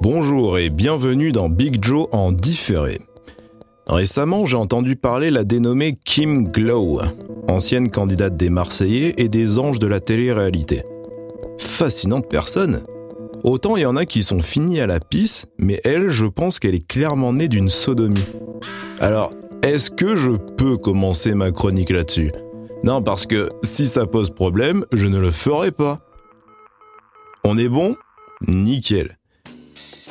Bonjour et bienvenue dans Big Joe en différé. Récemment, j'ai entendu parler la dénommée Kim Glow, ancienne candidate des Marseillais et des anges de la télé-réalité. Fascinante personne. Autant il y en a qui sont finis à la pisse, mais elle, je pense qu'elle est clairement née d'une sodomie. Alors, est-ce que je peux commencer ma chronique là-dessus? Non, parce que si ça pose problème, je ne le ferai pas. On est bon? Nickel.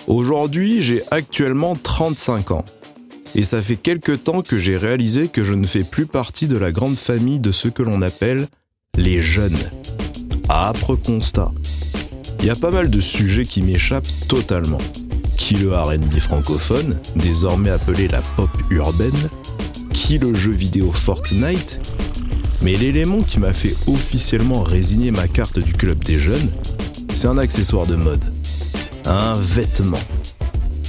Aujourd'hui, j'ai actuellement 35 ans. Et ça fait quelque temps que j'ai réalisé que je ne fais plus partie de la grande famille de ce que l'on appelle les jeunes. Âpre constat. Il y a pas mal de sujets qui m'échappent totalement. Qui le RB francophone, désormais appelé la pop urbaine? Qui le jeu vidéo Fortnite? Mais l'élément qui m'a fait officiellement résigner ma carte du club des jeunes, c'est un accessoire de mode un vêtement.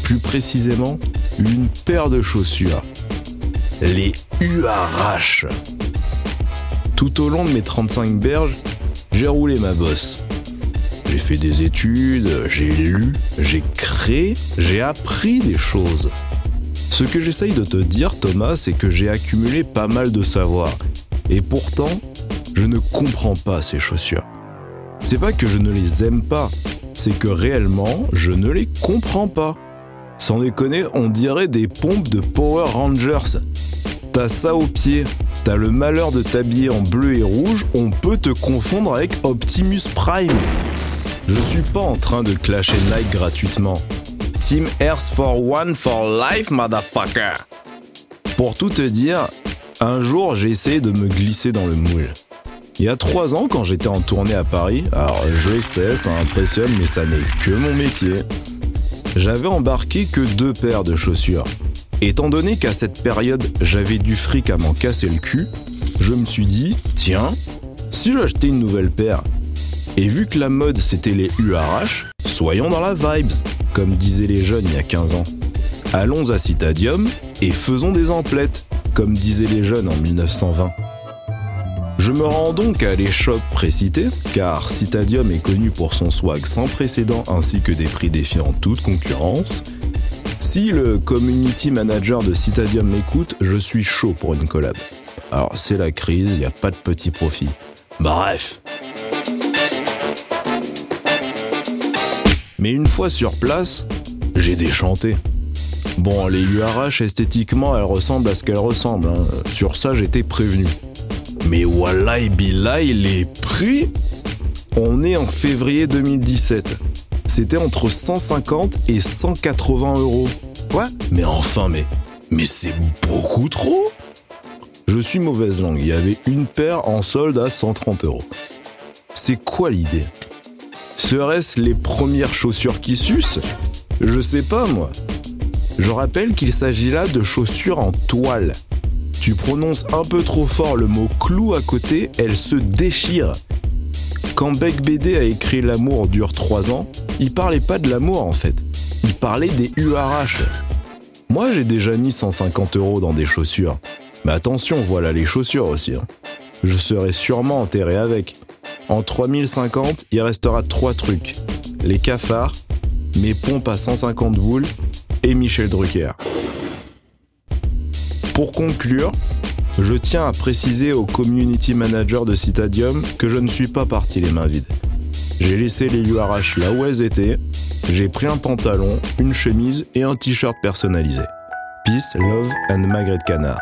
Plus précisément, une paire de chaussures. Les URH. Tout au long de mes 35 berges, j'ai roulé ma bosse. J'ai fait des études, j'ai lu, j'ai créé, j'ai appris des choses. Ce que j'essaye de te dire, Thomas, c'est que j'ai accumulé pas mal de savoir. Et pourtant, je ne comprends pas ces chaussures. C'est pas que je ne les aime pas, c'est que réellement, je ne les comprends pas. Sans déconner, on dirait des pompes de Power Rangers. T'as ça au pied, t'as le malheur de t'habiller en bleu et rouge, on peut te confondre avec Optimus Prime. Je suis pas en train de clasher Nike gratuitement. Team Earth for One for Life, motherfucker. Pour tout te dire, un jour j'ai essayé de me glisser dans le moule. Il y a trois ans, quand j'étais en tournée à Paris, alors je sais, ça impressionne, mais ça n'est que mon métier. J'avais embarqué que deux paires de chaussures. Étant donné qu'à cette période, j'avais du fric à m'en casser le cul, je me suis dit, tiens, si j'achetais une nouvelle paire. Et vu que la mode c'était les URH, soyons dans la vibes, comme disaient les jeunes il y a 15 ans. Allons à Citadium et faisons des emplettes, comme disaient les jeunes en 1920. Je me rends donc à l'échoppe précité, car Citadium est connu pour son swag sans précédent ainsi que des prix défiant toute concurrence. Si le community manager de Citadium m'écoute, je suis chaud pour une collab. Alors c'est la crise, n'y a pas de petit profit. Bref. Mais une fois sur place, j'ai déchanté. Bon, les URH esthétiquement, elles ressemblent à ce qu'elles ressemblent. Hein. Sur ça, j'étais prévenu. Mais Wallahi Billahi, les prix On est en février 2017. C'était entre 150 et 180 euros. Quoi Mais enfin, mais, mais c'est beaucoup trop Je suis mauvaise langue, il y avait une paire en solde à 130 euros. C'est quoi l'idée? Serait-ce les premières chaussures qui sucent? Je sais pas moi. Je rappelle qu'il s'agit là de chaussures en toile tu prononces un peu trop fort le mot clou à côté, elle se déchire. Quand Beck BD a écrit L'amour dure 3 ans, il parlait pas de l'amour en fait. Il parlait des URH. Moi j'ai déjà mis 150 euros dans des chaussures. Mais attention, voilà les chaussures aussi. Hein. Je serai sûrement enterré avec. En 3050, il restera trois trucs. Les cafards, mes pompes à 150 boules et Michel Drucker. Pour conclure, je tiens à préciser au community manager de Citadium que je ne suis pas parti les mains vides. J'ai laissé les URH là où elles étaient, j'ai pris un pantalon, une chemise et un t-shirt personnalisé. Peace, love and Magret Canard.